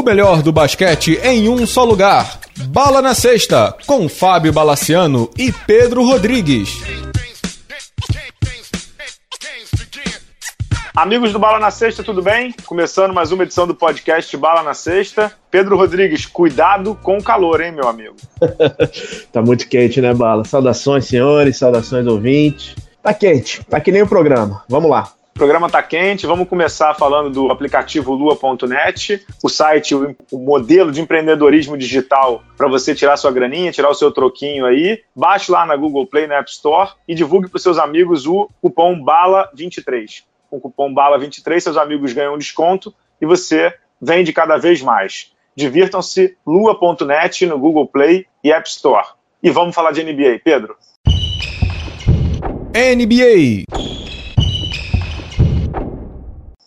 O melhor do basquete em um só lugar. Bala na Sexta, com Fábio Balaciano e Pedro Rodrigues. Amigos do Bala na Sexta, tudo bem? Começando mais uma edição do podcast Bala na Sexta. Pedro Rodrigues, cuidado com o calor, hein, meu amigo? tá muito quente, né, Bala? Saudações, senhores, saudações, ouvintes. Tá quente, tá que nem o programa. Vamos lá. O programa está quente, vamos começar falando do aplicativo lua.net, o site, o, modelo de empreendedorismo digital para você tirar sua graninha, tirar o seu troquinho aí. Baixe lá na Google Play, na App Store e divulgue para seus amigos o cupom BALA23. Com o cupom BALA23, seus amigos ganham um desconto e você vende cada vez mais. Divirtam-se, lua.net no Google Play e App Store. E vamos falar de NBA, Pedro. NBA.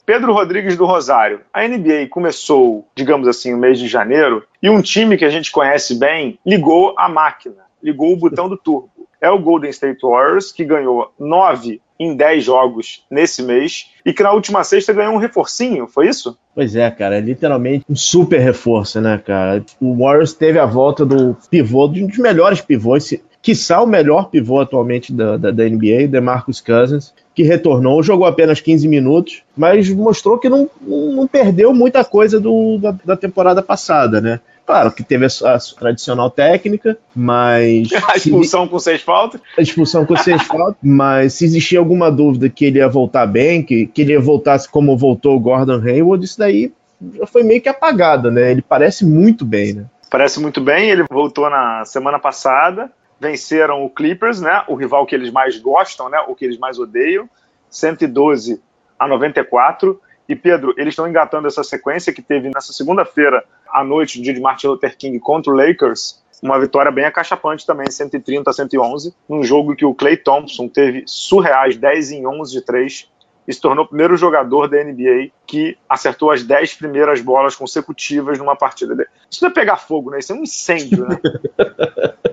Pedro Rodrigues do Rosário. A NBA começou, digamos assim, no mês de janeiro e um time que a gente conhece bem ligou a máquina, ligou o botão do turbo. É o Golden State Warriors, que ganhou nove em dez jogos nesse mês e que na última sexta ganhou um reforcinho, foi isso? Pois é, cara, é literalmente um super reforço, né, cara? O Warriors teve a volta do pivô, de um dos melhores pivôs, quiçá o melhor pivô atualmente da, da, da NBA, DeMarcus Cousins, que retornou, jogou apenas 15 minutos, mas mostrou que não, não perdeu muita coisa do, da, da temporada passada, né? Claro que teve a, tradicional técnica, mas. A expulsão se, com seis faltas? A expulsão com seis faltas, mas se existia alguma dúvida que ele ia voltar bem, que, que ele ia voltar como voltou o Gordon Hayward, isso daí já foi meio que apagado, né? Ele parece muito bem, né? Parece muito bem, ele voltou na semana passada, venceram o Clippers, né, o rival que eles mais gostam, né, o que eles mais odeiam, 112 a 94. E Pedro, eles estão engatando essa sequência que teve nessa segunda-feira à noite, no dia de Martin Luther King contra o Lakers, uma vitória bem acachapante também, 130 a 111, num jogo que o Clay Thompson teve surreais 10 em 11 de 3 e se tornou o primeiro jogador da NBA que acertou as 10 primeiras bolas consecutivas numa partida. Isso não é pegar fogo, né? Isso é um incêndio, né?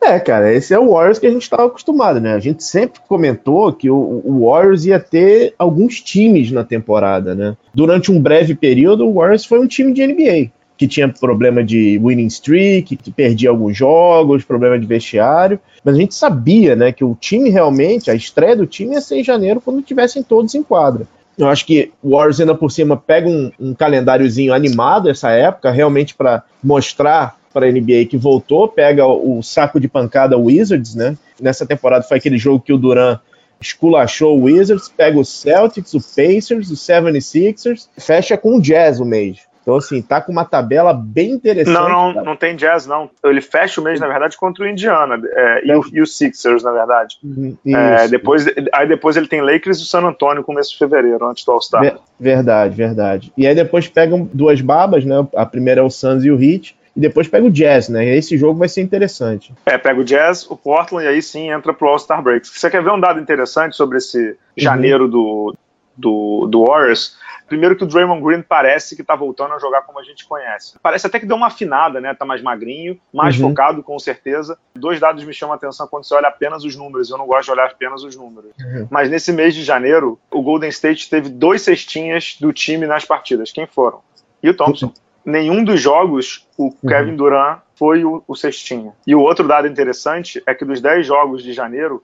é, cara, esse é o Warriors que a gente estava acostumado, né? A gente sempre comentou que o, Warriors ia ter alguns times na temporada, né? Durante um breve período, o Warriors foi um time de NBA que tinha problema de winning streak, que perdia alguns jogos, problema de vestiário, mas a gente sabia, né, que o time realmente, a estreia do time ia ser em janeiro quando tivessem todos em quadra. Eu acho que o Warriors ainda por cima pega um, um calendáriozinho animado essa época, realmente para mostrar para a NBA que voltou, pega o saco de pancada Wizards, né? Nessa temporada foi aquele jogo que o Duran esculachou o Wizards, pega o Celtics, o Pacers, o 76ers, fecha com o Jazz o mês. Então, assim, tá com uma tabela bem interessante. Não, não, não tem Jazz, não. Ele fecha o mês, na verdade, contra o Indiana é, e, o, e, o, Sixers, na verdade. Uhum, é, depois, aí depois ele tem Lakers e o San Antonio começo de fevereiro, antes do All-Star. Verdade, verdade. E aí depois pegam duas babas, né? A primeira é o Suns e o Heat. E depois pega o Jazz, né? E esse jogo vai ser interessante. É, pega o Jazz, o Portland e aí sim entra pro All-Star Break. Você quer ver um dado interessante sobre esse uhum. janeiro uhum. do, do, do Warriors? Primeiro que o Draymond Green parece que tá voltando a jogar como a gente conhece. Parece até que deu uma afinada, né? Tá mais magrinho, mais uhum. focado, com certeza. Dois dados me chamam a atenção quando você olha apenas os números. Eu não gosto de olhar apenas os números. Uhum. Mas nesse mês de janeiro, o Golden State teve dois cestinhas do time nas partidas. Quem foram? E o Thompson. Uhum. Nenhum dos jogos, o uhum. Kevin Durant foi o, o cestinha. E o outro dado interessante é que dos 10 jogos de janeiro,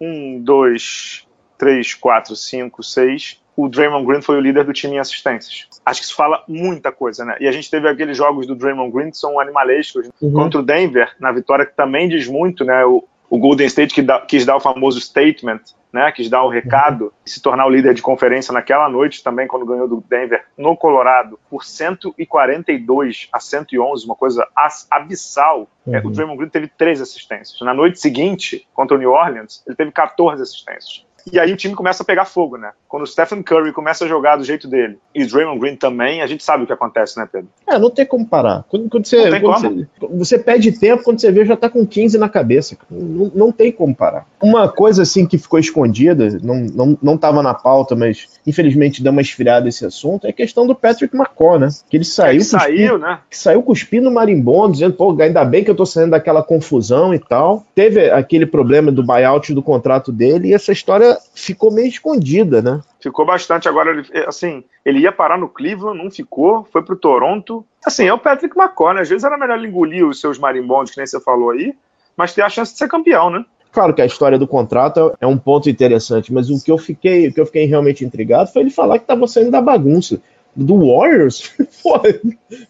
um, dois, três, quatro, cinco, seis, o Draymond Green foi o líder do time em assistências. Acho que isso fala muita coisa, né? E a gente teve aqueles jogos do Draymond Green que são animalescos uhum. contra o Denver, na vitória que também diz muito, né? O, o Golden State que dá, quis dar o famoso statement, né? Quis dar o recado e se tornar o líder de conferência naquela noite também, quando ganhou do Denver no Colorado, por 142 a 111, uma coisa abissal. É, uhum. O Draymond Green teve três assistências. Na noite seguinte, contra o New Orleans, ele teve 14 assistências. E aí o time começa a pegar fogo, né? Quando o Stephen Curry começa a jogar do jeito dele e o Draymond Green também, a gente sabe o que acontece, né, Pedro? É, não tem como parar. Quando, quando você, não quando você, você, pede tempo, quando você vê, já tá com 15 na cabeça. Não, não tem como parar. Uma coisa assim que ficou escondida, não, não, não tava na pauta, mas infelizmente dá uma esfriada esse assunto, é a questão do Patrick McCaw, né? Que ele saiu. É que saiu, né? Que saiu cuspindo marimbondo, dizendo, pô, ainda bem que eu tô saindo daquela confusão e tal. Teve aquele problema do buyout do contrato dele e essa história ficou meio escondida, né? Ficou bastante. Agora, ele, assim, ele ia parar no Cleveland, não ficou, foi pro Toronto. Assim, é o Patrick McCoy, né? Às vezes era melhor ele engolir os seus marimbondos, que nem você falou aí, mas ter a chance de ser campeão, né? Claro que a história do contrato é um ponto interessante, mas o que eu fiquei, o que eu fiquei realmente intrigado foi ele falar que estava saindo da bagunça do Warriors. Pô, o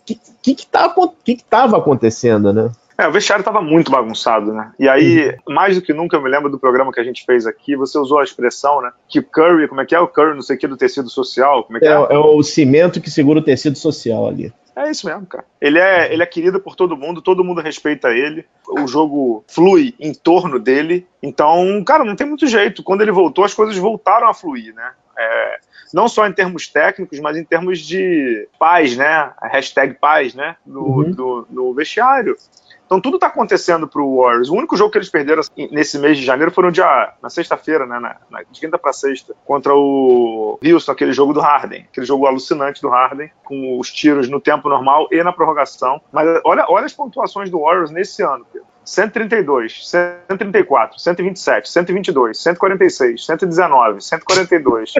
que, que, que, tá, que, que tava acontecendo, né? É, o vestiário estava muito bagunçado, né? E aí, uhum. mais do que nunca, eu me lembro do programa que a gente fez aqui, você usou a expressão, né? Que Curry, como é que é o Curry, não sei o que, do tecido social, como é que é? É, é o cimento que segura o tecido social ali. É isso mesmo, cara. Ele é, ele é querido por todo mundo, todo mundo respeita ele, o jogo flui em torno dele. Então, cara, não tem muito jeito. Quando ele voltou, as coisas voltaram a fluir, né? É, não só em termos técnicos, mas em termos de paz, né? A hashtag paz, né? No, uhum. no, no vestiário. Então tudo está acontecendo para o Warriors. O único jogo que eles perderam assim, nesse mês de janeiro foi no dia, na sexta-feira, né, na, na, de quinta para sexta, contra o Houston, aquele jogo do Harden, aquele jogo alucinante do Harden, com os tiros no tempo normal e na prorrogação. Mas olha, olha as pontuações do Warriors nesse ano, Pedro. 132, 134, 127, 122, 146, 119, 142,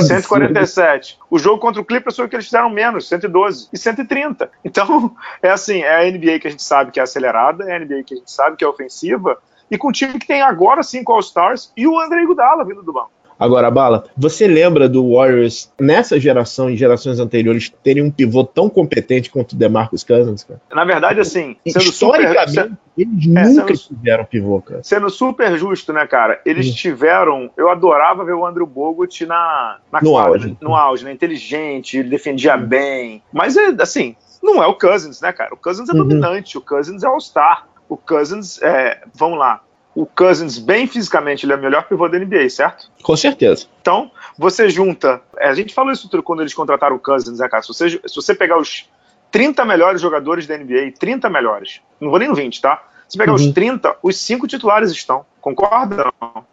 147. O jogo contra o Clippers foi o que eles fizeram menos, 112 e 130. Então, é assim, é a NBA que a gente sabe que é acelerada, é a NBA que a gente sabe que é ofensiva, e com o time que tem agora cinco All-Stars e o André Iguodala vindo do banco. Agora, Bala, você lembra do Warriors nessa geração e gerações anteriores terem um pivô tão competente quanto o DeMarcus Cousins, cara? Na verdade, assim, sendo Historicamente, super... eles é, nunca sendo, tiveram pivô, cara. Sendo super justo, né, cara? Eles hum. tiveram... Eu adorava ver o Andrew Bogut na, na no quadra, auge. No auge, né? Inteligente, ele defendia hum. bem. Mas, é, assim, não é o Cousins, né, cara? O Cousins é uhum. dominante, o Cousins é All-Star. O Cousins, é, vamos lá, o Cousins, bem fisicamente, ele é o melhor pivô da NBA, certo? Com certeza. Então, você junta. É, a gente falou isso quando eles contrataram o Cousins, né, cara? Se você, se você pegar os 30 melhores jogadores da NBA, 30 melhores, não vou nem no 20, tá? Se pegar uhum. os 30, os 5 titulares estão. Concorda?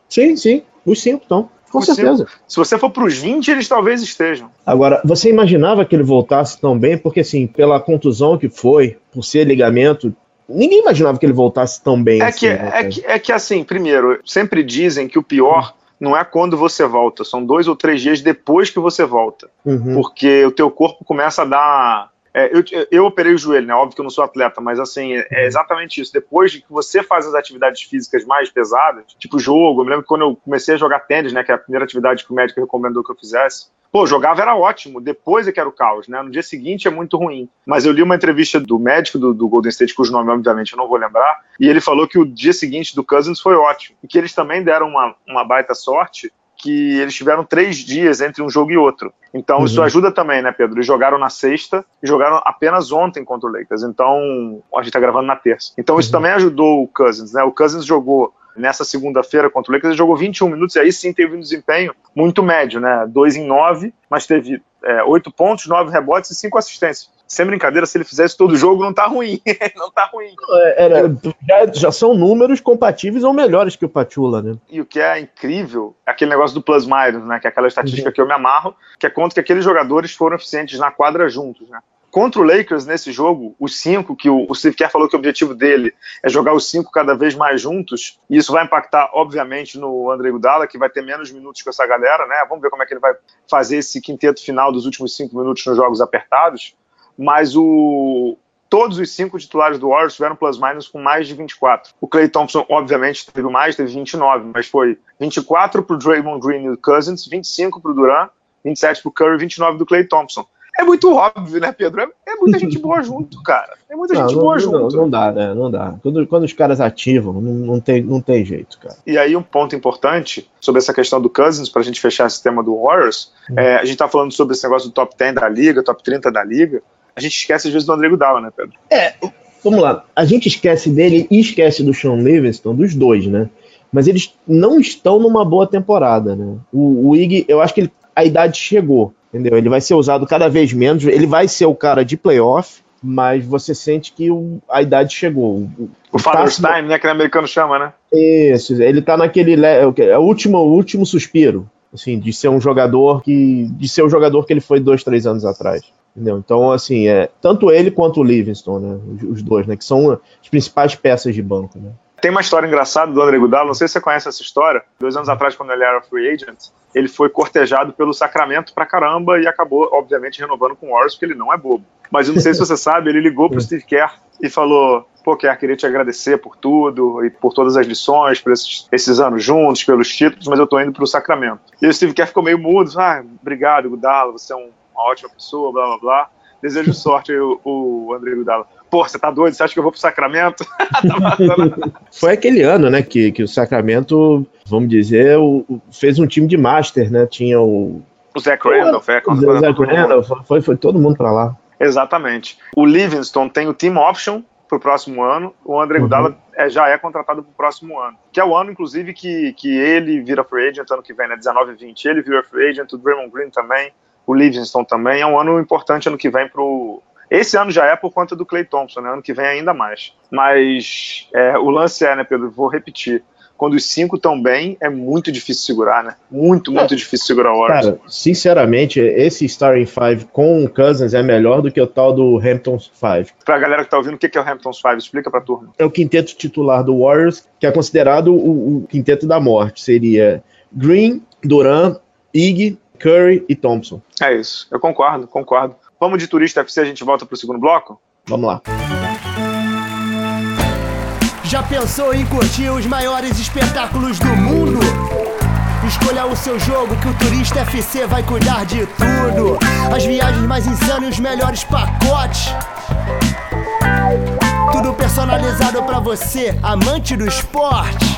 Sim, sim. Os 5 estão. Com os certeza. Cinco. Se você for para os 20, eles talvez estejam. Agora, você imaginava que ele voltasse tão bem? Porque, assim, pela contusão que foi, por ser ligamento, Ninguém imaginava que ele voltasse tão bem. É, assim, que, né, é, que, é que, assim, primeiro, sempre dizem que o pior não é quando você volta, são dois ou três dias depois que você volta. Uhum. Porque o teu corpo começa a dar. É, eu, eu operei o joelho, né? Óbvio que eu não sou atleta, mas assim, é uhum. exatamente isso. Depois de que você faz as atividades físicas mais pesadas, tipo jogo, eu me lembro que quando eu comecei a jogar tênis, né? Que é a primeira atividade que o médico recomendou que eu fizesse, Pô, jogava era ótimo, depois é que era o caos, né? No dia seguinte é muito ruim. Mas eu li uma entrevista do médico do, do Golden State, cujo nome, obviamente, eu não vou lembrar, e ele falou que o dia seguinte do Cousins foi ótimo. E que eles também deram uma, uma baita sorte, que eles tiveram três dias entre um jogo e outro. Então uhum. isso ajuda também, né, Pedro? Eles jogaram na sexta e jogaram apenas ontem contra o Lakers. Então a gente tá gravando na terça. Então isso uhum. também ajudou o Cousins, né? O Cousins jogou nessa segunda-feira contra o Lakers, ele jogou 21 minutos e aí sim teve um desempenho muito médio, né? 2 em 9, mas teve é, 8 pontos, 9 rebotes e 5 assistências. Sem brincadeira, se ele fizesse todo o jogo, não tá ruim. não tá ruim. É, era, já, já, são números compatíveis ou melhores que o Patula, né? E o que é incrível é aquele negócio do plus minus, né? Que é aquela estatística uhum. que eu me amarro, que é quanto que aqueles jogadores foram eficientes na quadra juntos, né? Contra o Lakers, nesse jogo, os cinco, que o, o Steve Kerr falou que o objetivo dele é jogar os cinco cada vez mais juntos, e isso vai impactar, obviamente, no André Gudala, que vai ter menos minutos com essa galera, né? Vamos ver como é que ele vai fazer esse quinteto final dos últimos cinco minutos nos jogos apertados. Mas o, todos os cinco titulares do Warriors tiveram plus-minus com mais de 24. O Clay Thompson, obviamente, teve mais, teve 29, mas foi 24 para o Draymond Green e o Cousins, 25 para o Durant, 27 para o Curry, 29 do Clay Thompson é muito óbvio, né, Pedro? É, é muita gente boa junto, cara. É muita não, gente não, boa não, junto. Não, dá, né? Não dá. Quando, quando os caras ativam, não, tem, não tem jeito, cara. E aí, um ponto importante sobre essa questão do Cousins, pra gente fechar esse tema do Warriors, hum. é, a gente tá falando sobre esse negócio do top 10 da liga, top 30 da liga. A gente esquece às vezes do André Gudala, né, Pedro? É, vamos lá. A gente esquece dele e esquece do Sean Livingston, dos dois, né? Mas eles não estão numa boa temporada, né? O, o Ig, eu acho que ele, a idade chegou entendeu? Ele vai ser usado cada vez menos, ele vai ser o cara de playoff, mas você sente que o, a idade chegou. O, o Father's Time, né, que o americano chama, né? Isso, ele tá naquele, é o último, o último suspiro, assim, de ser um jogador que, de ser o jogador que ele foi dois, três anos atrás. Entendeu? Então, assim, é, tanto ele quanto o Livingston, né, os, dois, né, que são as principais peças de banco, né? Tem uma história engraçada do André Gudalo, não sei se você conhece essa história. Dois anos atrás, quando ele era free agent, ele foi cortejado pelo Sacramento pra caramba e acabou, obviamente, renovando com o Warriors, porque ele não é bobo. Mas eu não sei se você sabe, ele ligou pro Steve Kerr e falou: Pô, Kerr, queria te agradecer por tudo e por todas as lições, por esses, esses anos juntos, pelos títulos, mas eu tô indo pro Sacramento. E o Steve Kerr ficou meio mudo: Ah, obrigado, Gudalo, você é um, uma ótima pessoa, blá blá blá. Desejo sorte, o, o André Gudalo pô, você tá doido? Você acha que eu vou pro Sacramento? Foi aquele ano, né, que, que o Sacramento, vamos dizer, o, fez um time de master, né? Tinha o. O Zach Randolph, é. O Zach Randolph, foi, foi todo mundo pra lá. Exatamente. O Livingston tem o team option para o próximo ano. O André uhum. Gudala é, já é contratado para o próximo ano. Que é o ano, inclusive, que, que ele vira free agent ano que vem, né? 19 e 20. Ele vira free agent, o Draymond Green também, o Livingston também. É um ano importante ano que vem para o esse ano já é por conta do Clay Thompson, né? ano que vem ainda mais. Mas é, o lance é, né, Pedro? Vou repetir. Quando os cinco estão bem, é muito difícil segurar, né? Muito, muito é. difícil segurar o Warriors. Cara, sinceramente, esse Starting Five com o Cousins é melhor do que o tal do Hamptons Five. Pra galera que tá ouvindo, o que é o Hamptons Five? Explica pra turma. É o quinteto titular do Warriors, que é considerado o, o quinteto da morte. Seria Green, Duran, Ig, Curry e Thompson. É isso, eu concordo, concordo. Vamos de Turista FC, a gente volta pro segundo bloco? Vamos lá. Já pensou em curtir os maiores espetáculos do mundo? Escolha o seu jogo que o Turista FC vai cuidar de tudo. As viagens mais insanas e os melhores pacotes. Tudo personalizado para você, amante do esporte.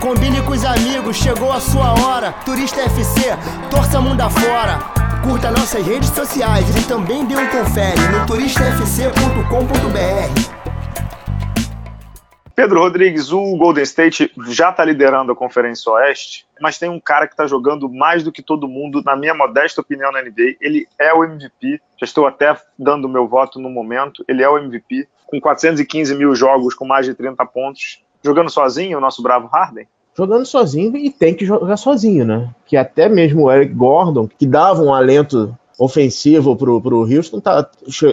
Combine com os amigos, chegou a sua hora. Turista FC, torça mundo afora. Curta nossas redes sociais e também dê um confere no turistafc.com.br. Pedro Rodrigues, o Golden State já está liderando a Conferência Oeste, mas tem um cara que está jogando mais do que todo mundo, na minha modesta opinião, na NBA. Ele é o MVP, já estou até dando meu voto no momento. Ele é o MVP, com 415 mil jogos, com mais de 30 pontos jogando sozinho, o nosso bravo Harden? Jogando sozinho e tem que jogar sozinho, né? Que até mesmo o Eric Gordon, que dava um alento ofensivo pro, pro Houston, tá,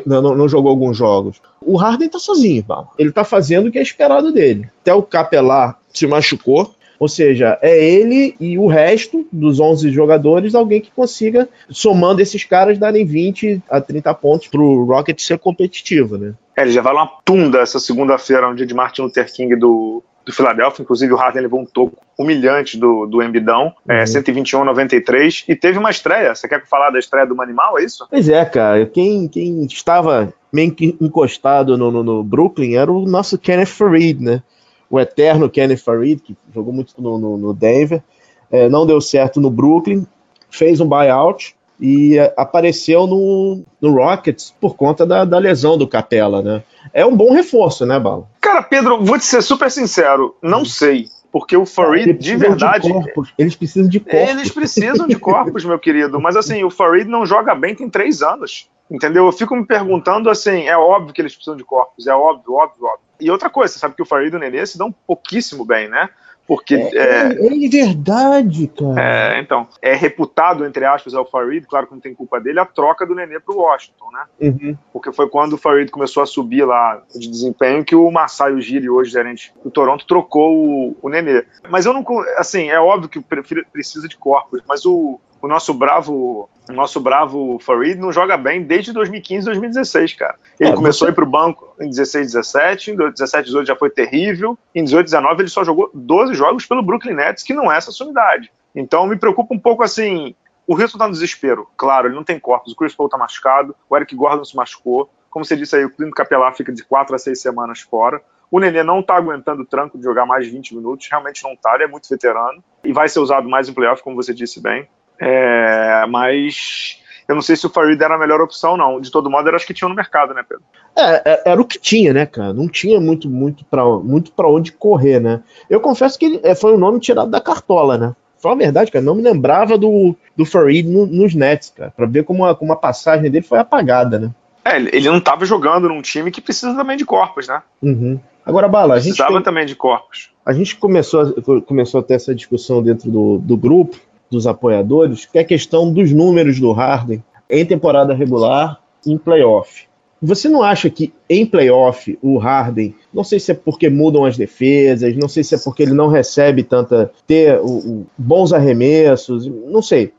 não, não jogou alguns jogos. O Harden tá sozinho, pá. ele tá fazendo o que é esperado dele. Até o Capelar se machucou, ou seja, é ele e o resto dos 11 jogadores, alguém que consiga, somando esses caras, darem 20 a 30 pontos pro Rocket ser competitivo, né? É, ele já vai uma tunda essa segunda-feira, no dia de Martin Luther King do, do Philadelphia. Inclusive, o Harden levou um toco humilhante do, do Embidão, é, uhum. é, 121-93. E teve uma estreia. Você quer falar da estreia do Animal, é isso? Pois é, cara. Quem, quem estava meio que encostado no, no, no Brooklyn era o nosso Kenneth Farid, né? O eterno Kenneth Farid, que jogou muito no, no, no Denver. É, não deu certo no Brooklyn. Fez um buyout e apareceu no, no Rockets por conta da, da, lesão do Capela, né? É um bom reforço, né, Bala? Cara, Pedro, vou te ser super sincero, não sei. Porque o Farid, de verdade. De eles precisam de corpos. Eles precisam de corpos, meu querido. Mas assim, o Farid não joga bem tem três anos. Entendeu? Eu fico me perguntando assim: é óbvio que eles precisam de corpos, é óbvio, óbvio, óbvio. E outra coisa, você sabe que o Farid e o Nenê se dão pouquíssimo bem, né? Porque. É, é, é, verdade, cara. É, então. É reputado, entre aspas, ao Farid, claro que não tem culpa dele, a troca do Nenê pro Washington, né? Uhum. Porque foi quando o Farid começou a subir lá de desempenho que o Masai Ujiri, hoje gerente do Toronto, trocou o, o Nenê. Mas eu não. Assim, é óbvio que precisa de corpos, mas o, o nosso bravo o nosso bravo Farid não joga bem desde 2015, 2016, cara. Ele é, começou você... a ir pro banco em 16, 17, em 17, 18 já foi terrível, em 18, 19 ele só jogou 12 jogos pelo Brooklyn Nets, que não é essa sua unidade. Então me preocupa um pouco assim, o Houston tá no desespero, claro, ele não tem corpos, o Chris Paul tá machucado, o Eric Gordon se machucou, como você disse aí, o Clint Capelar fica de 4 a 6 semanas fora, o Nenê não tá aguentando o tranco de jogar mais de 20 minutos, realmente não tá, ele é muito veterano, e vai ser usado mais em playoff, como você disse bem. É, mas Eu não sei se o Farid era a melhor opção, não. De todo modo, era acho que tinha no mercado, né, Pedro? É, é era o que tinha, né, cara? Não tinha muito, muito para muito pra onde correr, né? Eu confesso que é, foi um nome tirado da cartola, né? Fala a verdade, cara, não me lembrava do, do Farid no, nos Nets, cara, pra ver como a, como a passagem dele foi apagada, né? É, ele não estava jogando num time que precisa também de corpos, né? Uhum. Agora, Bala, a gente. Precisava tem... também de corpos. A gente começou a, começou a ter essa discussão dentro do, do grupo, dos apoiadores, que é a questão dos números do Harden em temporada regular em playoff. Você não acha que em playoff o Harden, não sei se é porque mudam as defesas, não sei se é porque ele não recebe tanta ter o, o, bons arremessos, não sei.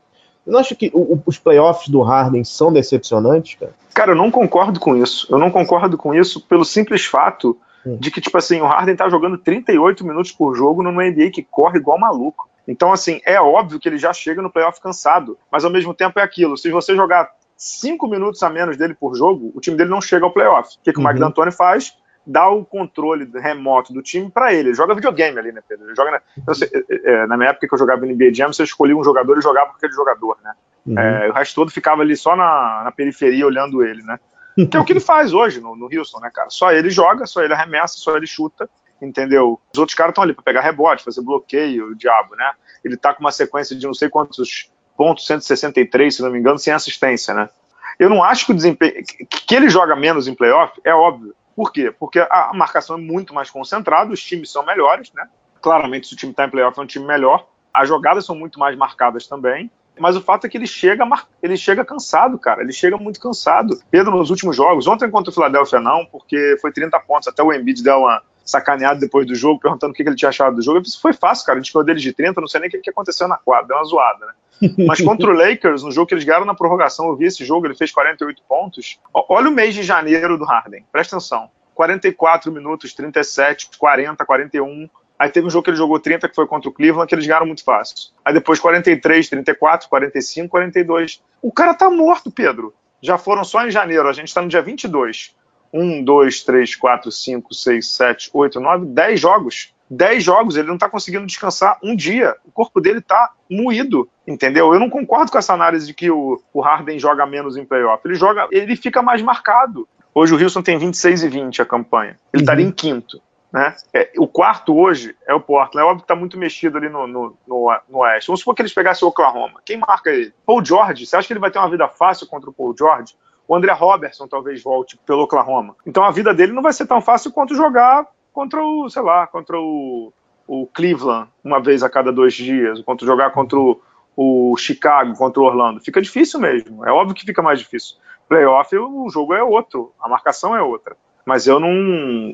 Você não acha que o, os playoffs do Harden são decepcionantes, cara? Cara, eu não concordo com isso. Eu não concordo com isso pelo simples fato hum. de que, tipo assim, o Harden tá jogando 38 minutos por jogo numa NBA que corre igual maluco. Então, assim, é óbvio que ele já chega no playoff cansado, mas ao mesmo tempo é aquilo. Se você jogar cinco minutos a menos dele por jogo, o time dele não chega ao playoff. O que, que uhum. o Mike D'Antoni faz? Dá o controle remoto do time para ele. Ele joga videogame ali, né, Pedro? Ele joga na, sei, é, é, na minha época que eu jogava NBA Jam, você escolhia um jogador e jogava com aquele jogador, né? Uhum. É, o resto todo ficava ali só na, na, periferia olhando ele, né? Que é o que ele faz hoje no, no Houston, né, cara? Só ele joga, só ele arremessa, só ele chuta, entendeu? Os outros caras estão ali para pegar rebote, fazer bloqueio, o diabo, né? Ele tá com uma sequência de não sei quantos pontos, 163, se não me engano, sem assistência, né? Eu não acho que o desempenho. Que ele joga menos em playoff, é óbvio. Por quê? Porque a marcação é muito mais concentrada, os times são melhores, né? Claramente, se o time está em playoff, é um time melhor. As jogadas são muito mais marcadas também. Mas o fato é que ele chega, ele chega cansado, cara. Ele chega muito cansado. Pedro, nos últimos jogos, ontem contra o Philadelphia não, porque foi 30 pontos. Até o Embiid deu uma sacaneada depois do jogo, perguntando o que ele tinha achado do jogo. Eu disse, foi fácil, cara. A gente ganhou dele de 30, não sei nem o que aconteceu na quadra. Deu uma zoada, né? Mas contra o Lakers, no jogo que eles ganharam na prorrogação, eu vi esse jogo, ele fez 48 pontos. Olha o mês de janeiro do Harden, presta atenção. 44 minutos, 37, 40, 41. Aí teve um jogo que ele jogou 30, que foi contra o Cleveland, que eles ganharam muito fácil. Aí depois 43, 34, 45, 42. O cara tá morto, Pedro. Já foram só em janeiro, a gente tá no dia 22. 1, 2, 3, 4, 5, 6, 7, 8, 9, 10 jogos. 10 jogos, ele não está conseguindo descansar um dia. O corpo dele está moído, entendeu? Eu não concordo com essa análise de que o, o Harden joga menos em playoff. Ele joga, ele fica mais marcado. Hoje o Wilson tem 26 e 20 a campanha. Ele estaria uhum. em quinto. Né? É, o quarto hoje é o Portland. É óbvio que está muito mexido ali no, no, no, no, Oeste. Vamos supor que eles pegassem o Oklahoma. Quem marca ele? Paul George. Você acha que ele vai ter uma vida fácil contra o Paul George? O André Robertson talvez volte pelo Oklahoma. Então a vida dele não vai ser tão fácil quanto jogar contra o, sei lá, contra o, o Cleveland uma vez a cada dois dias, contra jogar contra o, o Chicago, contra o Orlando. Fica difícil mesmo. É óbvio que fica mais difícil. Playoff, o jogo é outro, a marcação é outra. Mas eu não,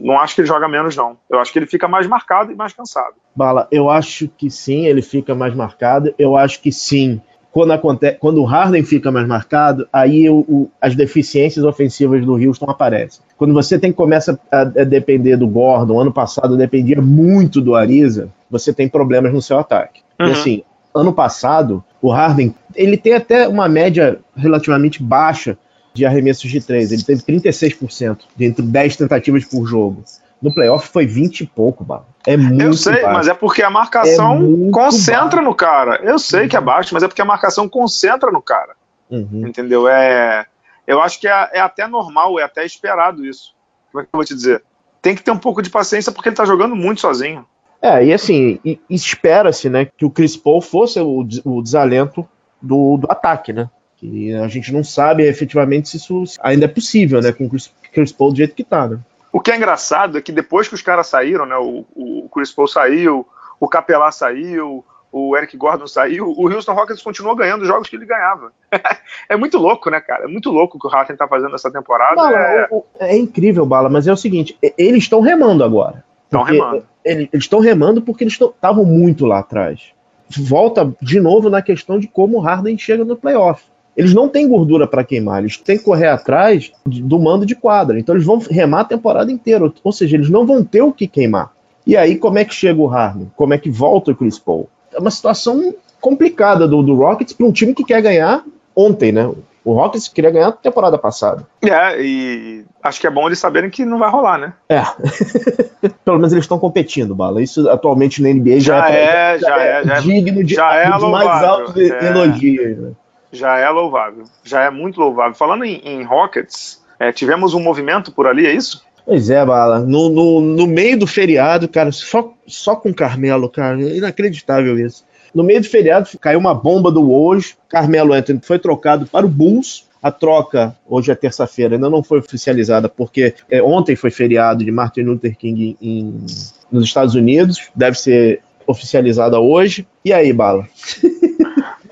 não acho que ele joga menos, não. Eu acho que ele fica mais marcado e mais cansado. Bala, eu acho que sim, ele fica mais marcado. Eu acho que sim quando, acontece, quando o Harden fica mais marcado, aí o, o, as deficiências ofensivas do Houston aparecem. Quando você tem começa a, a, depender do Gordon, ano passado dependia muito do Ariza, você tem problemas no seu ataque. Uhum. E assim, ano passado, o Harden, ele tem até uma média relativamente baixa de arremessos de três. Ele teve 36% dentro de 10 tentativas por jogo. No playoff foi 20 e pouco, Bala. É muito Eu sei, baixo. mas é porque a marcação é concentra baixo. no cara. Eu sei uhum. que é baixo, mas é porque a marcação concentra no cara. Uhum. Entendeu? É, eu acho que é, é, até normal, é até esperado isso. Como é que eu vou te dizer? Tem que ter um pouco de paciência porque ele tá jogando muito sozinho. É, e assim, espera-se, né, que o Chris Paul fosse o, o desalento do, do ataque, né? Que a gente não sabe efetivamente se isso ainda é possível, né, com o Chris, Chris Paul do jeito que tá, né? O que é engraçado é que depois que os caras saíram, né, o, o Chris Paul saiu, o Capelá saiu, o Eric Gordon saiu, o Houston Rockets continuou ganhando os jogos que ele ganhava. é muito louco, né, cara? É muito louco o que o Harden tá fazendo essa temporada. Bala, é... é... incrível, Bala, mas é o seguinte, eles estão remando agora. Estão remando. Eles estão remando porque eles estavam muito lá atrás. Volta de novo na questão de como o Harden chega no playoff eles não têm gordura para queimar, eles têm que correr atrás do mando de quadra. Então eles vão remar a temporada inteira, ou seja, eles não vão ter o que queimar. E aí, como é que chega o Harden? Como é que volta o Chris Paul? É uma situação complicada do, do Rockets para um time que quer ganhar ontem, né? O Rockets queria ganhar a temporada passada. É, e acho que é bom eles saberem que não vai rolar, né? É. Pelo menos eles estão competindo, Bala. Isso atualmente na NBA já, já é, já, é, já, é, digno de, já é mais altos é. elogios. Né? Já é louvável. Já é muito louvável. Falando em, em Rockets, é, tivemos um movimento por ali, é isso? Pois é, Bala. No, no, no meio do feriado, cara, só, só com Carmelo, cara, inacreditável isso. No meio do feriado caiu uma bomba do hoje. Carmelo Anthony foi trocado para o Bulls. A troca, hoje é terça-feira, ainda não foi oficializada, porque é, ontem foi feriado de Martin Luther King em, nos Estados Unidos. Deve ser oficializada hoje. E aí, Bala?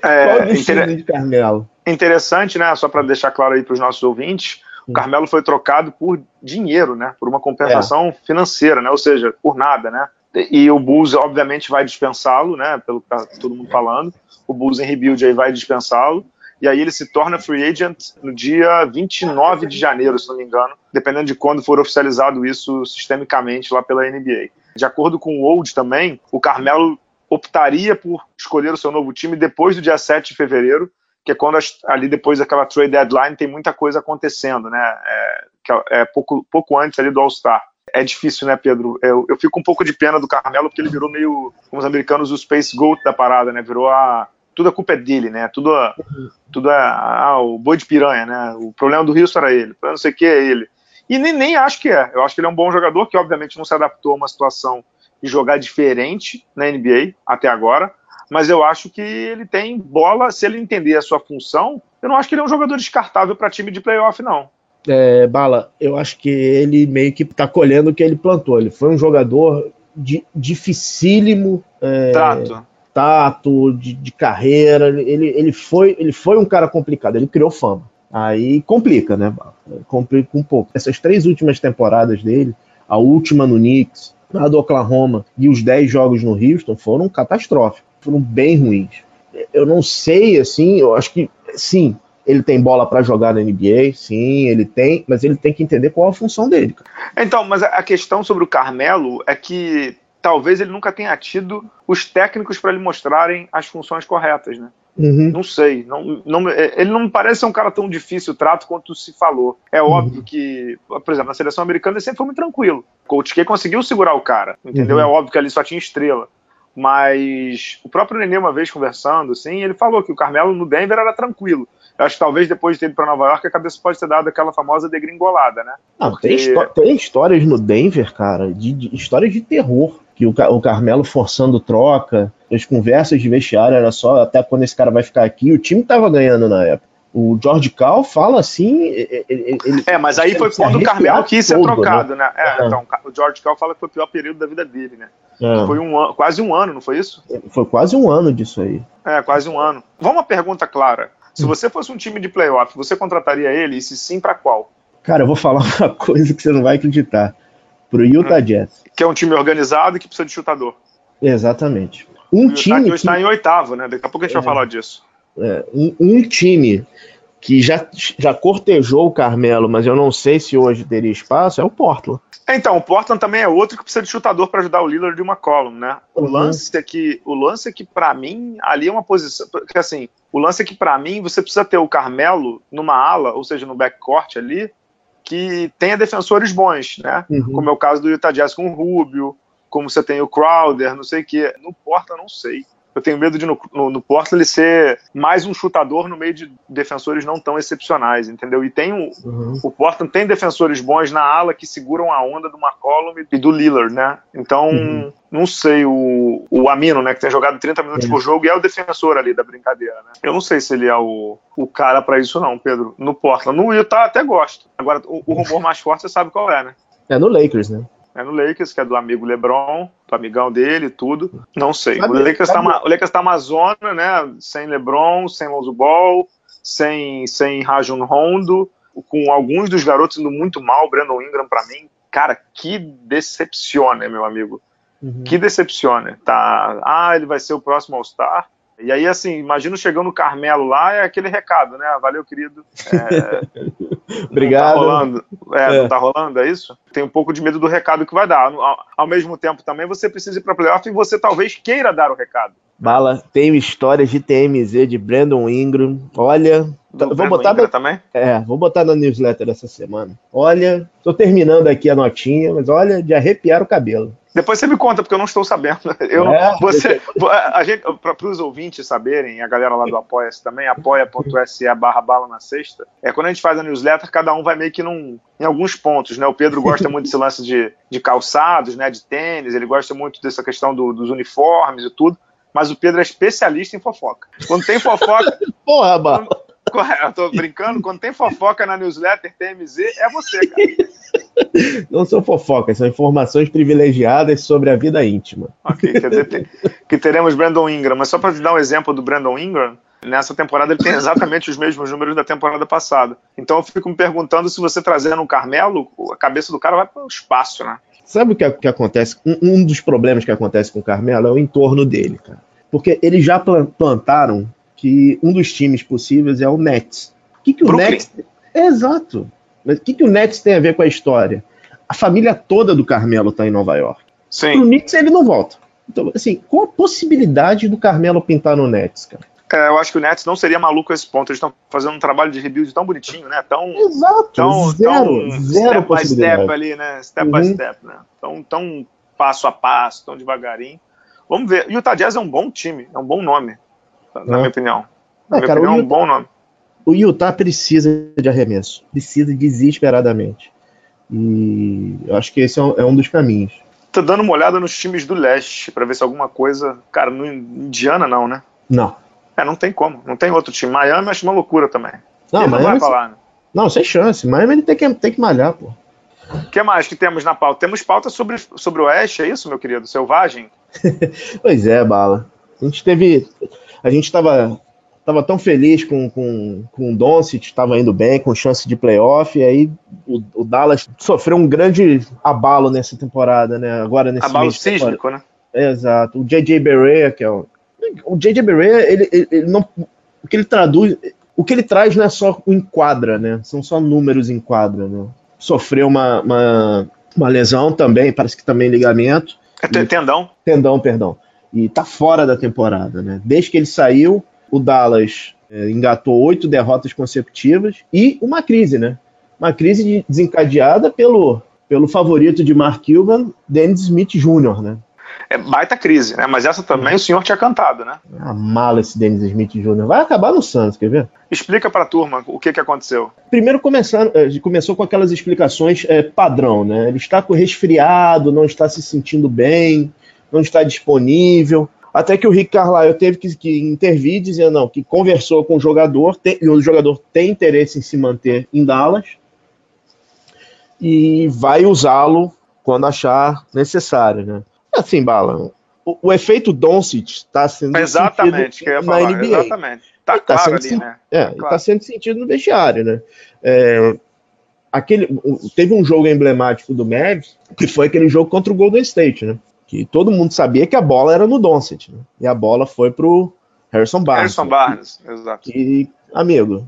É, Qual o destino inter... de Carmelo? Interessante, né? Só para deixar claro aí para os nossos ouvintes, o hum. Carmelo foi trocado por dinheiro, né? Por uma compensação é. financeira, né? Ou seja, por nada, né? E o Bulls, obviamente, vai dispensá-lo, né? Pelo que tá todo mundo falando. O Bulls em rebuild aí vai dispensá-lo. E aí ele se torna free agent no dia 29 de janeiro, se não me engano, dependendo de quando for oficializado isso sistemicamente lá pela NBA. De acordo com o Old também, o Carmelo optaria por escolher o seu novo time depois do dia 7 de fevereiro, que é quando ali depois daquela trade deadline tem muita coisa acontecendo, né? É, é, é pouco, pouco antes ali do All-Star. É difícil, né, Pedro? Eu, eu fico um pouco de pena do Carmelo porque ele virou meio, como os americanos, o Space Goat da parada, né? Virou a. Tudo a culpa é dele, né? Tudo, a, tudo ah, o boi de piranha, né? O problema do Rio era ele, não sei o que é ele. E nem, nem acho que é. Eu acho que ele é um bom jogador que, obviamente, não se adaptou a uma situação de jogar diferente na NBA até agora, mas eu acho que ele tem bola, se ele entender a sua função, eu não acho que ele é um jogador descartável para time de playoff, não. É, Bala, eu acho que ele meio que está colhendo o que ele plantou. Ele foi um jogador de, dificílimo. É, Trato. Tato, de, de, carreira. Ele, ele, foi, ele foi um cara complicado, ele criou fama. Aí complica, né? Complica um pouco. Essas três últimas temporadas dele, a última no Knicks, a do Oklahoma e os 10 jogos no Houston foram catastróficos, foram bem ruins. Eu não sei, assim, eu acho que sim, ele tem bola para jogar na NBA, sim, ele tem, mas ele tem que entender qual a função dele. Cara. Então, mas a questão sobre o Carmelo é que talvez ele nunca tenha tido os técnicos para lhe mostrarem as funções corretas, né? Uhum. Não sei. Não, não, é, ele não me parece ser um cara tão difícil o trato quanto se falou. É uhum. óbvio que, por exemplo, na seleção americana ele sempre foi muito tranquilo. O Coach K conseguiu segurar o cara, entendeu? Uhum. É óbvio que ali só tinha estrela. Mas o próprio Nenê, uma vez conversando, assim, ele falou que o Carmelo no Denver era tranquilo. Eu acho que talvez depois de ter ido para Nova York, a cabeça pode ter dado aquela famosa degringolada, né? Não, Porque... tem, tem, histórias no Denver, cara, de, de histórias de terror que o, o Carmelo forçando troca, as conversas de vestiário era só até quando esse cara vai ficar aqui. O time tava ganhando na época. O George Cal fala assim. Ele, é, mas aí foi quando o Carmelo quis ser todo, né? trocado, né? né? É, é, então, o George Cal fala que foi o pior período da vida dele, né? É. Foi um ano, quase um ano, não foi isso? Foi quase um ano disso aí. É, quase um ano. Vamos uma pergunta clara. Se hum. você fosse um time de playoff, você contrataria ele? E se sim, para qual? Cara, eu vou falar uma coisa que você não vai acreditar pro Utah hum. Jazz. Que é um time organizado e que precisa de chutador. Exatamente. Um o time que está em oitavo, né? Daqui a pouco a gente é, vai falar disso. É, um, um, time que já, já cortejou o Carmelo, mas eu não sei se hoje teria espaço, é o Portland. Então, o Portland também é outro que precisa de chutador para ajudar o Lillard de uma column, né? O uhum. lance é que, o lance é que para mim ali é uma posição, porque assim, o lance é que para mim você precisa ter o Carmelo numa ala, ou seja, no backcourt ali, que tenha defensores bons, né? Uhum. Como é o caso do Utah Jazz com o Rubio, como você tem o Crowder, não sei o que. No Porta, não sei. Eu tenho medo de no, no, no Porta ele ser mais um chutador no meio de defensores não tão excepcionais, entendeu? E tem o, uhum. o Portland tem defensores bons na ala que seguram a onda do McCollum e do Lillard, né? Então, uhum. não sei, o, o Amino, né, que tem jogado 30 minutos por jogo e é o defensor ali da brincadeira, né? Eu não sei se ele é o, o cara para isso não, Pedro, no Portland. No Utah até gosto. Agora, o, o rumor mais forte você sabe qual é, né? É no Lakers, né? É no Lakers, que é do amigo LeBron, do amigão dele, tudo. Não sei. o Lakers, tá, o Lakers tá Amazônia, né? Sem LeBron, sem Lonzo Ball, sem, sem Rajon Rondo, com alguns dos garotos indo muito mal. Brandon Ingram, para mim, cara, que decepciona, meu amigo. Uhum. Que decepciona. Tá, ah, ele vai ser o próximo All-Star. E aí, assim, imagino chegando o Carmelo lá, é aquele recado, né? Valeu, querido. É, Obrigado. Não tá rolando. É, é, não tá rolando, é isso? Tem um pouco de medo do recado que vai dar. Ao, ao mesmo tempo, também, você precisa ir pra playoff e você talvez queira dar o recado. Bala, tenho histórias de TMZ de Brandon Ingram. Olha, do vou botar na, também? É, vou botar na newsletter essa semana. Olha, tô terminando aqui a notinha, mas olha, de arrepiar o cabelo. Depois você me conta, porque eu não estou sabendo. Eu é, não, você, a gente, para os ouvintes saberem, a galera lá do Apoia-se também, apoia.se barra bala na sexta, é quando a gente faz a newsletter, cada um vai meio que num, em alguns pontos, né? O Pedro gosta muito desse lance de, de calçados, né? De tênis, ele gosta muito dessa questão do, dos uniformes e tudo, mas o Pedro é especialista em fofoca. Quando tem fofoca. Porra, Bala. Eu tô brincando, quando tem fofoca na newsletter TMZ, é você, cara. Não são fofocas, são informações privilegiadas sobre a vida íntima. Ok, quer dizer que teremos Brandon Ingram, mas só para te dar um exemplo do Brandon Ingram, nessa temporada ele tem exatamente os mesmos números da temporada passada. Então eu fico me perguntando se você trazendo um Carmelo, a cabeça do cara vai para o espaço, né? Sabe o que, que acontece? Um, um, dos problemas que acontece com o Carmelo é o entorno dele, cara. Porque eles já plantaram que um dos times possíveis é o Nets. O que, que o Nets. Exato. Mas o que, que o Nets tem a ver com a história? A família toda do Carmelo está em Nova York. Sim. Pro Knicks ele não volta. Então, assim, qual a possibilidade do Carmelo pintar no Nets, cara? É, eu acho que o Nets não seria maluco a esse ponto. Eles estão fazendo um trabalho de rebuild tão bonitinho, né? Tão, Exato, tão, zero, tão zero step by step ali, né? Step uhum. by step, né? Tão, tão passo a passo, tão devagarinho. Vamos ver. O Utah Jazz é um bom time, é um bom nome, na é. minha opinião. Na é, minha cara, opinião, é um bom nome. O Utah precisa de arremesso, precisa desesperadamente. E eu acho que esse é um, é um dos caminhos. Tô dando uma olhada nos times do leste para ver se alguma coisa. Cara, no Indiana não, né? Não. É, não tem como. Não tem outro time. Miami acho uma loucura também. Não, ele Miami, não vai falar, né? Não, sem chance. Miami ele tem que, tem que malhar, pô. O que mais que temos na pauta? Temos pauta sobre, sobre o Oeste, é isso, meu querido? Selvagem? pois é, Bala. A gente teve. A gente estava tava tão feliz com, com, com o Doncic, estava indo bem, com chance de playoff, e aí o, o, Dallas sofreu um grande abalo nessa temporada, né? Agora nesse Abalo sísmico, né? Exato. O J.J. Barea, que é o... O J.J. Barea, ele, ele, ele, não... O que ele traduz... O que ele traz não é só o enquadra, né? São só números em quadra, né? Sofreu uma, uma, uma lesão também, parece que também ligamento. É tendão? Tendão, perdão. E tá fora da temporada, né? Desde que ele saiu, o Dallas é, engatou oito derrotas consecutivas e uma crise, né? Uma crise desencadeada pelo, pelo favorito de Mark Cuban, Dennis Smith Jr., né? É baita crise, né? Mas essa também o senhor tinha cantado, né? Ah, mala esse Dennis Smith Jr. Vai acabar no Santos, quer ver? Explica pra turma o que, que aconteceu. Primeiro começando, é, começou com aquelas explicações é, padrão, né? Ele está com resfriado, não está se sentindo bem, não está disponível. Até que o Rick Carlisle teve que, que intervir, dizendo não, que conversou com o jogador, tem, e o jogador tem interesse em se manter em Dallas e vai usá-lo quando achar necessário, né? Assim, Bala, o, o efeito Doncic está sendo exatamente, sentido na NBA. Exatamente. Tá, tá claro ali, né? É, tá, claro. sendo sentido no vestiário, né? É, aquele, teve um jogo emblemático do Mavs, que foi aquele jogo contra o Golden State, né? Que todo mundo sabia que a bola era no Doncic, né? E a bola foi pro Harrison Barnes. Harrison Barnes, exato. Que, amigo,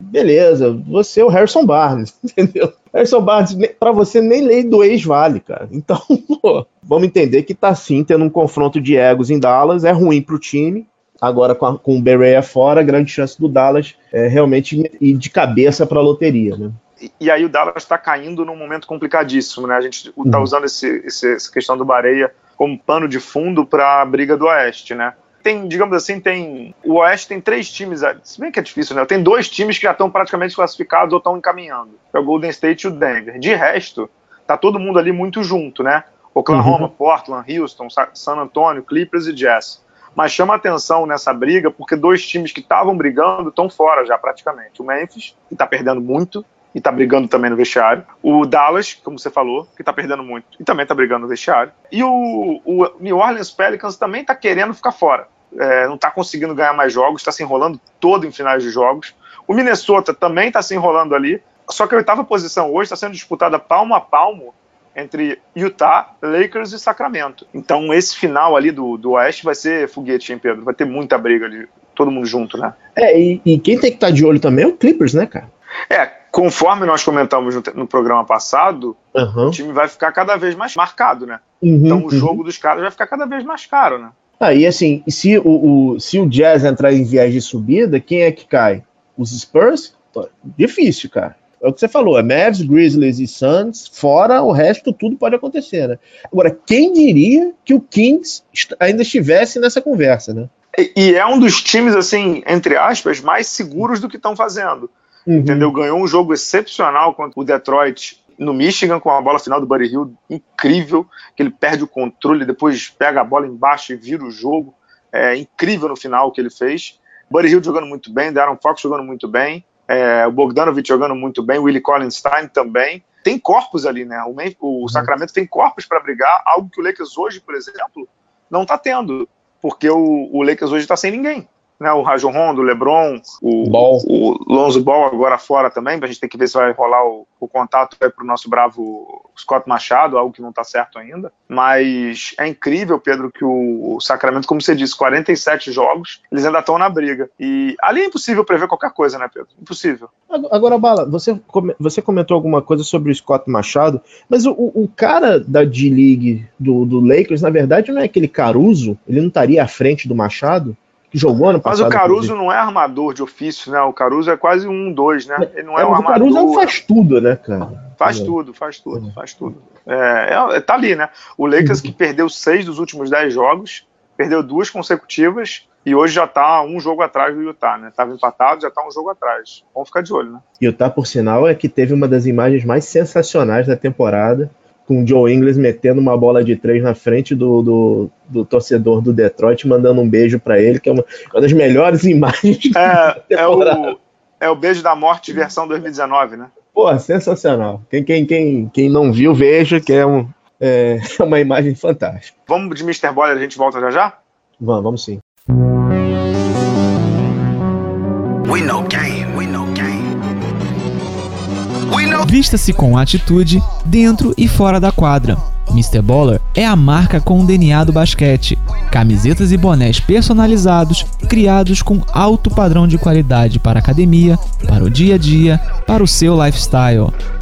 beleza, você é o Harrison Barnes, entendeu? Harrison Barnes, para você nem lei do ex vale, cara. Então, pô, vamos entender que tá sim tendo um confronto de egos em Dallas, é ruim pro time. Agora com, a, com o Berea fora, grande chance do Dallas é, realmente ir de cabeça para a loteria, né? E aí o Dallas está caindo num momento complicadíssimo, né? A gente está uhum. usando esse, esse, essa questão do Bareia como pano de fundo para a briga do Oeste, né? Tem, digamos assim, tem. O Oeste tem três times, se bem que é difícil, né? Tem dois times que já estão praticamente classificados ou estão encaminhando. É o Golden State e o Denver. De resto, tá todo mundo ali muito junto, né? Oklahoma, uhum. Portland, Houston, San Antonio, Clippers e Jazz. Mas chama atenção nessa briga porque dois times que estavam brigando estão fora já praticamente. O Memphis, que está perdendo muito, e tá brigando também no vestiário. O Dallas, como você falou, que tá perdendo muito e também tá brigando no vestiário. E o, o New Orleans Pelicans também tá querendo ficar fora. É, não tá conseguindo ganhar mais jogos, está se enrolando todo em finais de jogos. O Minnesota também está se enrolando ali. Só que a oitava posição hoje está sendo disputada palmo a palmo entre Utah, Lakers e Sacramento. Então esse final ali do, do Oeste vai ser foguete, hein, Pedro? Vai ter muita briga ali, todo mundo junto, né? É, e, e quem tem que estar tá de olho também é o Clippers, né, cara? É, conforme nós comentamos no, no programa passado, uhum. o time vai ficar cada vez mais marcado, né? Uhum, então o uhum. jogo dos caras vai ficar cada vez mais caro, né? Ah, e assim, se o, o, se o Jazz entrar em viagem de subida, quem é que cai? Os Spurs? Difícil, cara. É o que você falou, é Mavs, Grizzlies e Suns, fora o resto, tudo pode acontecer, né? Agora, quem diria que o Kings ainda estivesse nessa conversa, né? E, e é um dos times, assim, entre aspas, mais seguros do que estão fazendo. Uhum. Entendeu? Ganhou um jogo excepcional contra o Detroit no Michigan com a bola final do Buddy Hill incrível, que ele perde o controle, depois pega a bola embaixo e vira o jogo. É incrível no final o que ele fez. Buddy Hill jogando muito bem, Darren Fox jogando muito bem, é, o Bogdanovich jogando muito bem, o Willie Collinstein também. Tem corpos ali, né? O, o uhum. Sacramento tem corpos para brigar, algo que o Lakers hoje, por exemplo, não está tendo, porque o, o Lakers hoje está sem ninguém né, o Rajon Rondo, o LeBron, o, Ball. o Lonzo Ball agora fora também, a gente tem que ver se vai rolar o, o contato para o nosso bravo Scott Machado, algo que não está certo ainda. Mas é incrível, Pedro, que o, Sacramento, como você disse, 47 jogos, eles ainda estão na briga. E ali é impossível prever qualquer coisa, né, Pedro? Impossível. Agora, Bala, você, você comentou alguma coisa sobre o Scott Machado, mas o, o cara da D-League do, do Lakers, na verdade, não é aquele Caruso? Ele não estaria à frente do Machado? Que jogou ano passado. Mas o Caruso não é armador de ofício, né? O Caruso é quase um dois, né? Ele não é, é um armador. O Caruso faz tudo, né, cara? Faz é. tudo, faz tudo, é. faz tudo. É, é, tá ali, né? O Lakers que perdeu seis dos últimos dez jogos, perdeu duas consecutivas e hoje já tá um jogo atrás do Utah, né? Tava empatado, já tá um jogo atrás. Vamos ficar de olho, né? Utah, por sinal, é que teve uma das imagens mais sensacionais da temporada com o Joe Ingles metendo uma bola de três na frente do, do, do torcedor do Detroit, mandando um beijo para ele, que é uma, uma, das melhores imagens é, é o, é o beijo da morte versão 2019, né? Pô, sensacional. Quem, quem, quem, quem não viu, veja, que é, um, é uma imagem fantástica. Vamos de Mr. Boller, a gente volta já já? Vamos, vamos sim. We know game. Vista-se com atitude dentro e fora da quadra. Mr. Baller é a marca com o DNA do basquete. Camisetas e bonés personalizados, criados com alto padrão de qualidade para a academia, para o dia a dia, para o seu lifestyle.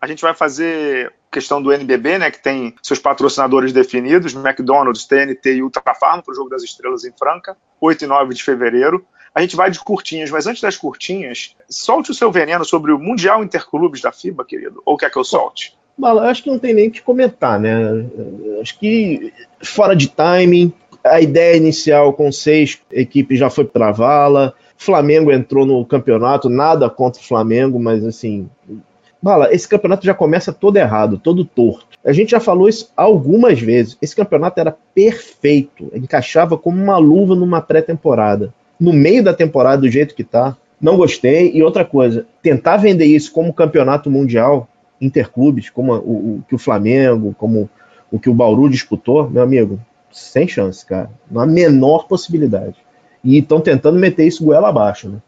a gente vai fazer questão do NBB, né, que tem seus patrocinadores definidos, McDonald's, TNT e Ultra Farm para o Jogo das Estrelas em Franca, 8 e 9 de fevereiro. A gente vai de curtinhas, mas antes das curtinhas, solte o seu veneno sobre o Mundial Interclubes da FIBA, querido. Ou quer que eu solte? Bala, acho que não tem nem o que comentar, né? Acho que fora de timing, a ideia inicial com seis equipes já foi para vala. Flamengo entrou no campeonato, nada contra o Flamengo, mas assim, Bala, esse campeonato já começa todo errado, todo torto. A gente já falou isso algumas vezes. Esse campeonato era perfeito, encaixava como uma luva numa pré-temporada. No meio da temporada, do jeito que tá, não gostei. E outra coisa, tentar vender isso como campeonato mundial, interclubes, como o, o que o Flamengo, como o que o Bauru disputou, meu amigo, sem chance, cara. Não há menor possibilidade. E estão tentando meter isso goela abaixo, né?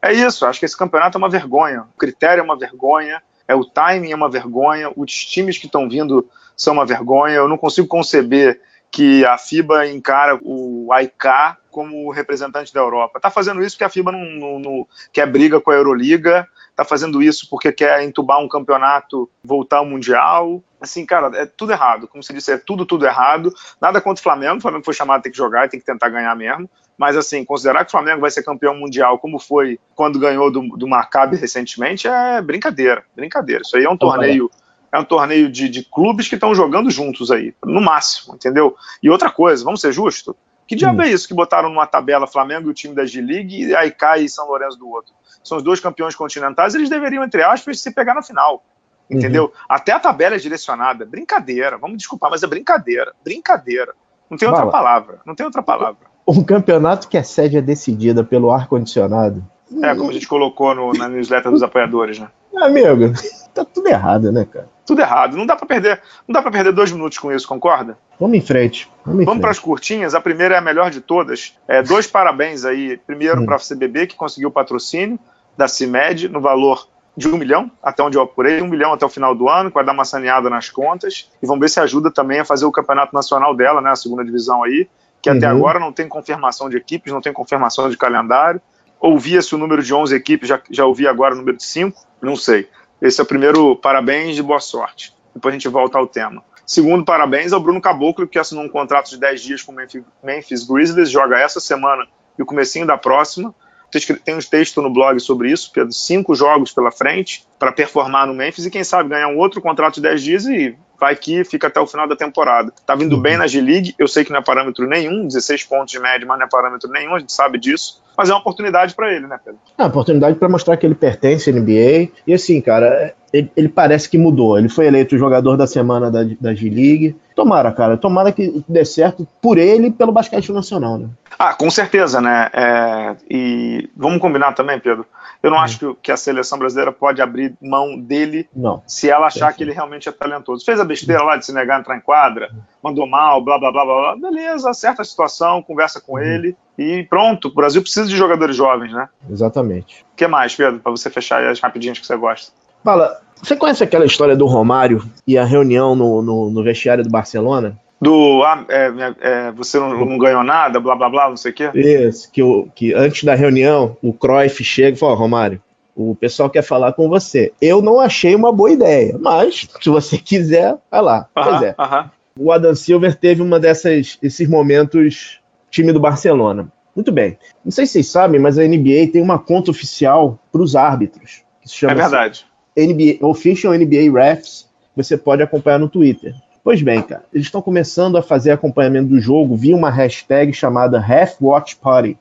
É isso, acho que esse campeonato é uma vergonha. O critério é uma vergonha, é o timing é uma vergonha, os times que estão vindo são uma vergonha. Eu não consigo conceber que a FIBA encara o AIK como representante da Europa. Está fazendo isso porque a FIBA não, não, não, quer briga com a Euroliga, está fazendo isso porque quer entubar um campeonato, voltar ao Mundial. Assim, cara, é tudo errado. Como você disse, é tudo, tudo errado. Nada contra o Flamengo. O Flamengo foi chamado, tem que jogar e tem que tentar ganhar mesmo. Mas, assim, considerar que o Flamengo vai ser campeão mundial, como foi quando ganhou do, do Maccabi recentemente, é brincadeira. Brincadeira. Isso aí é um torneio. É um torneio de, de clubes que estão jogando juntos aí, no máximo, entendeu? E outra coisa, vamos ser justos, que diabo hum. é isso que botaram numa tabela Flamengo e o time da G-League e aí cai e São Lourenço do outro? São os dois campeões continentais, eles deveriam, entre aspas, se pegar na final. Entendeu? Uhum. Até a tabela é direcionada. Brincadeira, vamos desculpar, mas é brincadeira. Brincadeira. Não tem outra palavra. Não tem outra palavra um campeonato que a sede é decidida pelo ar-condicionado. É, como a gente colocou no, na newsletter dos apoiadores, né? Amigo, tá tudo errado, né, cara? Tudo errado. Não dá para perder, não dá para perder dois minutos com isso, concorda? Vamos em frente. Vamos, Vamos para as curtinhas. A primeira é a melhor de todas. É, dois parabéns aí. Primeiro hum. para a CBB que conseguiu o patrocínio da CIMED no valor de um milhão, até onde eu apurei, um milhão até o final do ano, que vai dar uma saneada nas contas, e vamos ver se ajuda também a fazer o campeonato nacional dela, né, a segunda divisão aí, que uhum. até agora não tem confirmação de equipes, não tem confirmação de calendário. Ouvia-se o número de 11 equipes, já, já ouvi agora o número de 5, não sei. Esse é o primeiro parabéns e boa sorte. Depois a gente volta ao tema. Segundo, parabéns ao Bruno Caboclo, que assinou um contrato de 10 dias com o Memphis, Memphis Grizzlies, joga essa semana e o comecinho da próxima. Tem um texto no blog sobre isso, Pedro. Cinco jogos pela frente para performar no Memphis e, quem sabe, ganhar um outro contrato de 10 dias e vai que fica até o final da temporada. Tá vindo uhum. bem na G-League, eu sei que não é parâmetro nenhum, 16 pontos de média, mas não é parâmetro nenhum, a gente sabe disso. Mas é uma oportunidade para ele, né, Pedro? É uma oportunidade para mostrar que ele pertence à NBA. E assim, cara, ele, ele, parece que mudou. Ele foi eleito jogador da semana da, da G-League. Tomara, cara. Tomara que dê certo por ele e pelo basquete nacional, né? Ah, com certeza, né? É, e vamos combinar também, Pedro. Eu não hum. acho que, que, a seleção brasileira pode abrir mão dele não. se ela achar que ele realmente é talentoso. Fez a besteira lá de se negar a entrar em quadra, mandou mal, blá blá blá blá. blá. Beleza, acerta a situação, conversa com uhum. ele e pronto. O Brasil precisa de jogadores jovens, né? Exatamente. O que mais, Pedro, para você fechar as rapidinhas que você gosta? Fala, você conhece aquela história do Romário e a reunião no, no, no vestiário do Barcelona? Do ah, é, é, você não, não, ganhou nada, blá blá blá, não sei o quê? Isso, que, o, que antes da reunião o Cruyff chega e fala: Romário, o pessoal quer falar com você. Eu não achei uma boa ideia, mas se você quiser, vai lá. -huh, pois é. -huh. O Adam Silver teve uma dessas esses momentos time do Barcelona. Muito bem. Não sei se vocês sabem, mas a NBA tem uma conta oficial para os árbitros. Que se chama é verdade. NBA, Official NBA Refs, você pode acompanhar no Twitter. Pois bem, cara, eles estão começando a fazer acompanhamento do jogo via uma hashtag chamada Half Watch Party,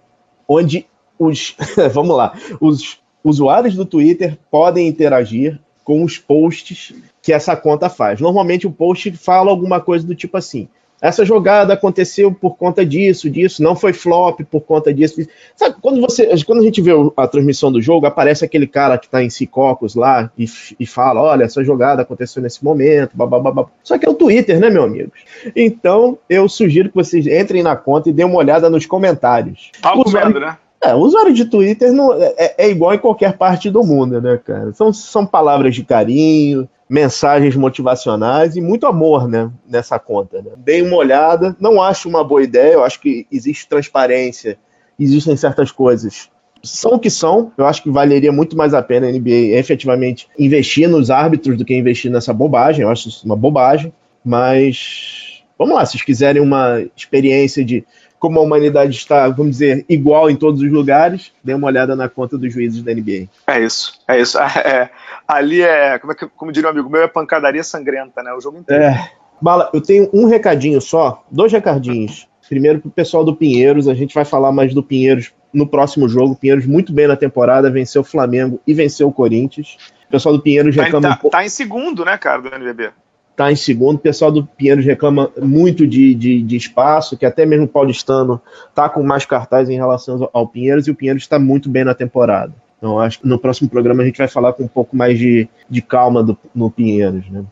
onde os, vamos lá, os usuários do Twitter podem interagir com os posts que essa conta faz. Normalmente o post fala alguma coisa do tipo assim: essa jogada aconteceu por conta disso, disso, não foi flop por conta disso. Sabe, quando, você, quando a gente vê a transmissão do jogo, aparece aquele cara que está em Cicocos lá e, e fala: olha, essa jogada aconteceu nesse momento, babá. Só que é o Twitter, né, meu amigo? Então, eu sugiro que vocês entrem na conta e dêem uma olhada nos comentários. Algo vendo, né? É, o usuário de Twitter não, é, é, igual em qualquer parte do mundo, né, cara? São, são palavras de carinho, mensagens motivacionais e muito amor né, nessa conta. Né? Dei uma olhada, não acho uma boa ideia, eu acho que existe transparência, existem certas coisas. São o que são, eu acho que valeria muito mais a pena a NBA efetivamente investir nos árbitros do que investir nessa bobagem, eu acho isso uma bobagem, mas vamos lá, se vocês quiserem uma experiência de como a humanidade está, vamos dizer, igual em todos os lugares, dê uma olhada na conta dos juízes da NBA. É isso, é isso. É, ali é, como, é que, como diria um amigo meu, é pancadaria sangrenta, né? O jogo inteiro. É. Bala, eu tenho um recadinho só, dois recadinhos. Primeiro para o pessoal do Pinheiros, a gente vai falar mais do Pinheiros no próximo jogo. Pinheiros muito bem na temporada, venceu o Flamengo e venceu o Corinthians. O pessoal do Pinheiros reclama. Tá, um tá em segundo, né, cara, do NBB? Está em segundo. O pessoal do Pinheiros reclama muito de, de, de espaço, que até mesmo o paulistano está com mais cartaz em relação ao Pinheiros, e o Pinheiros está muito bem na temporada. Então, acho que no próximo programa a gente vai falar com um pouco mais de, de calma do, no Pinheiros, né?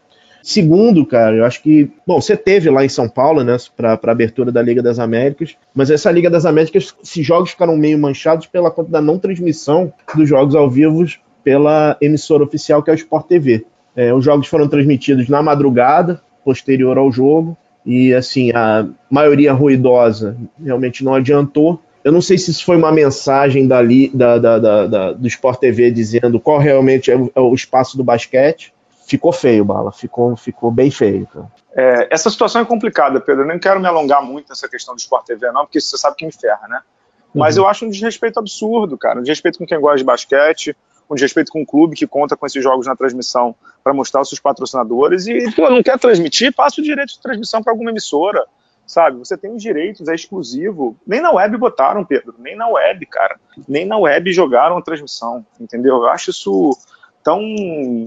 Segundo, cara, eu acho que. Bom, você teve lá em São Paulo, né, para a abertura da Liga das Américas, mas essa Liga das Américas, esses jogos ficaram meio manchados pela conta da não transmissão dos jogos ao vivo pela emissora oficial que é o Sport TV. É, os jogos foram transmitidos na madrugada, posterior ao jogo, e assim, a maioria ruidosa realmente não adiantou. Eu não sei se isso foi uma mensagem dali, da, da, da, da do Sport TV dizendo qual realmente é o, é o, espaço do basquete. Ficou feio, Bala, ficou, ficou bem feio. Cara. É, essa situação é complicada, Pedro. Eu nem quero me alongar muito nessa questão do Sport TV, não, porque você sabe que me ferra, né? Mas uhum. eu acho um desrespeito absurdo, cara. Um desrespeito com quem gosta de basquete, um desrespeito com o clube que conta com esses jogos na transmissão para mostrar os seus patrocinadores e, pô, não quer transmitir, passa o direito de transmissão para alguma emissora, sabe? Você tem os direitos, é exclusivo. Nem na web botaram, Pedro, nem na web, cara. Nem na web jogaram a transmissão, entendeu? Eu acho isso tão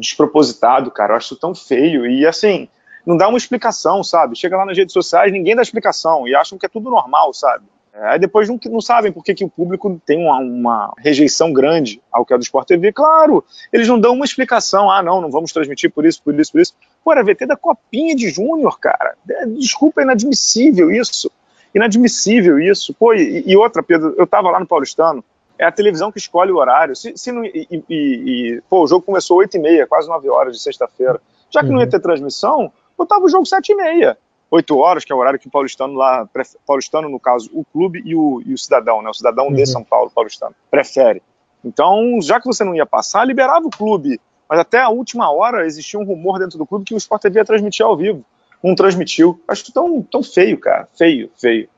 despropositado, cara. Eu acho isso tão feio e, assim, não dá uma explicação, sabe? Chega lá nas redes sociais, ninguém dá explicação e acham que é tudo normal, sabe? Aí depois não, não sabem por que, que o público tem uma, uma, rejeição grande ao que é do Sport TV. Claro, eles não dão uma explicação. Ah, não, não vamos transmitir por isso, por isso, por isso. Pô, era VT da Copinha de Júnior, cara. Desculpa, é inadmissível isso. Inadmissível isso. Pô, e, e outra, Pedro, eu tava lá no Paulistano é a televisão que escolhe o horário. Se, se não, e, e, e, pô, o jogo começou 8 e meia, quase 9 horas de sexta-feira. Já que uhum. não ia uhum. ter transmissão, botava o jogo 7 e meia. 8 horas, que é o horário que o paulistano lá, paulistano no caso, o clube e o, e o cidadão, né, o cidadão uhum. de São Paulo, paulistano, prefere. Então, já que você não ia passar, liberava o clube. Mas até a última hora existia um rumor dentro do clube que o Sport TV ia transmitir ao vivo. Não transmitiu. Acho tão, tão feio, cara. Feio, feio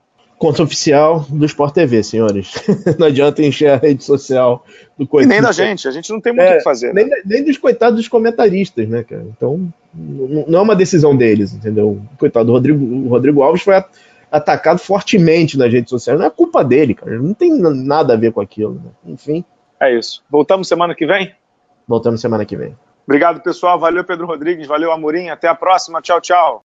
conta oficial do Sport TV, senhores. não adianta encher a rede social do coitado. E nem da gente, a gente não tem muito o é, que fazer. Nem, né? nem, dos coitados dos comentaristas, né, cara? Então, não é uma decisão deles, entendeu? Coitado, o Rodrigo, o Rodrigo Alves foi atacado fortemente nas redes sociais. Não é culpa dele, cara. Não tem nada a ver com aquilo. Né? Enfim. É isso. Voltamos semana que vem? Voltamos semana que vem. Obrigado, pessoal. Valeu, Pedro Rodrigues. Valeu, Amorim. Até a próxima. Tchau, tchau.